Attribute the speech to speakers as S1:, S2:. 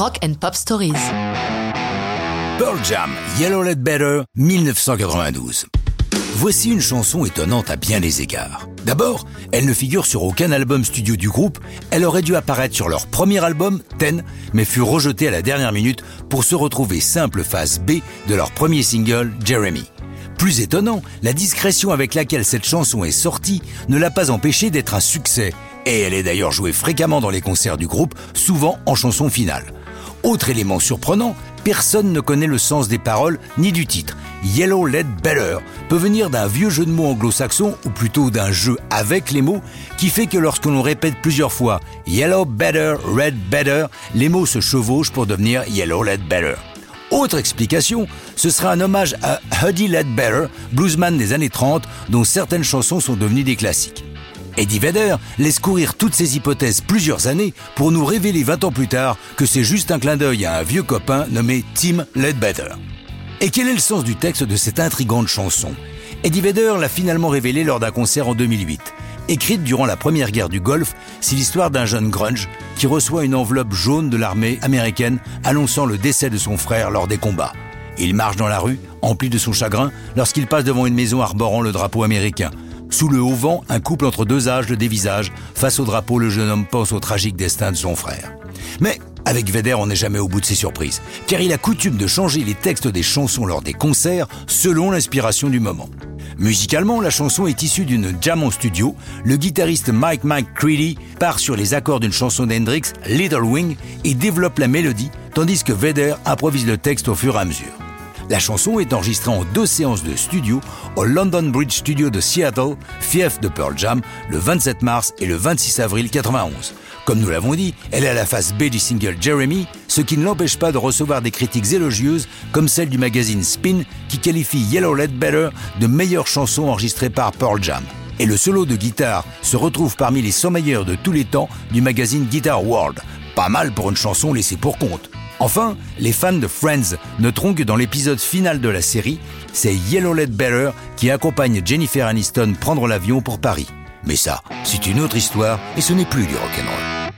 S1: Rock and Pop Stories.
S2: Pearl Jam, Yellow Let Better, 1992. Voici une chanson étonnante à bien des égards. D'abord, elle ne figure sur aucun album studio du groupe, elle aurait dû apparaître sur leur premier album, Ten, mais fut rejetée à la dernière minute pour se retrouver simple face B de leur premier single, Jeremy. Plus étonnant, la discrétion avec laquelle cette chanson est sortie ne l'a pas empêchée d'être un succès, et elle est d'ailleurs jouée fréquemment dans les concerts du groupe, souvent en chanson finale. Autre élément surprenant, personne ne connaît le sens des paroles ni du titre. Yellow Let Better peut venir d'un vieux jeu de mots anglo-saxon, ou plutôt d'un jeu avec les mots, qui fait que lorsque l'on répète plusieurs fois Yellow Better, Red Better, les mots se chevauchent pour devenir Yellow Let Better. Autre explication, ce sera un hommage à Huddy Ledbetter, bluesman des années 30, dont certaines chansons sont devenues des classiques. Eddie Vedder laisse courir toutes ces hypothèses plusieurs années pour nous révéler 20 ans plus tard que c'est juste un clin d'œil à un vieux copain nommé Tim Ledbetter. Et quel est le sens du texte de cette intrigante chanson? Eddie Vedder l'a finalement révélé lors d'un concert en 2008. Écrite durant la première guerre du Golfe, c'est l'histoire d'un jeune grunge qui reçoit une enveloppe jaune de l'armée américaine annonçant le décès de son frère lors des combats. Il marche dans la rue, empli de son chagrin, lorsqu'il passe devant une maison arborant le drapeau américain. Sous le haut vent, un couple entre deux âges le dévisage. Face au drapeau, le jeune homme pense au tragique destin de son frère. Mais avec Vedder, on n'est jamais au bout de ses surprises, car il a coutume de changer les textes des chansons lors des concerts selon l'inspiration du moment. Musicalement, la chanson est issue d'une jam en studio. Le guitariste Mike Mike Creedy part sur les accords d'une chanson d'Hendrix, Little Wing, et développe la mélodie, tandis que Vedder improvise le texte au fur et à mesure. La chanson est enregistrée en deux séances de studio au London Bridge Studio de Seattle, fief de Pearl Jam, le 27 mars et le 26 avril 91. Comme nous l'avons dit, elle est à la face B du single Jeremy, ce qui ne l'empêche pas de recevoir des critiques élogieuses comme celle du magazine Spin qui qualifie Yellow Let Better de meilleure chanson enregistrée par Pearl Jam. Et le solo de guitare se retrouve parmi les 100 meilleurs de tous les temps du magazine Guitar World. Pas mal pour une chanson laissée pour compte. Enfin, les fans de Friends noteront que dans l'épisode final de la série, c'est Yellow Let Better qui accompagne Jennifer Aniston prendre l'avion pour Paris. Mais ça, c'est une autre histoire et ce n'est plus du rock'n'roll.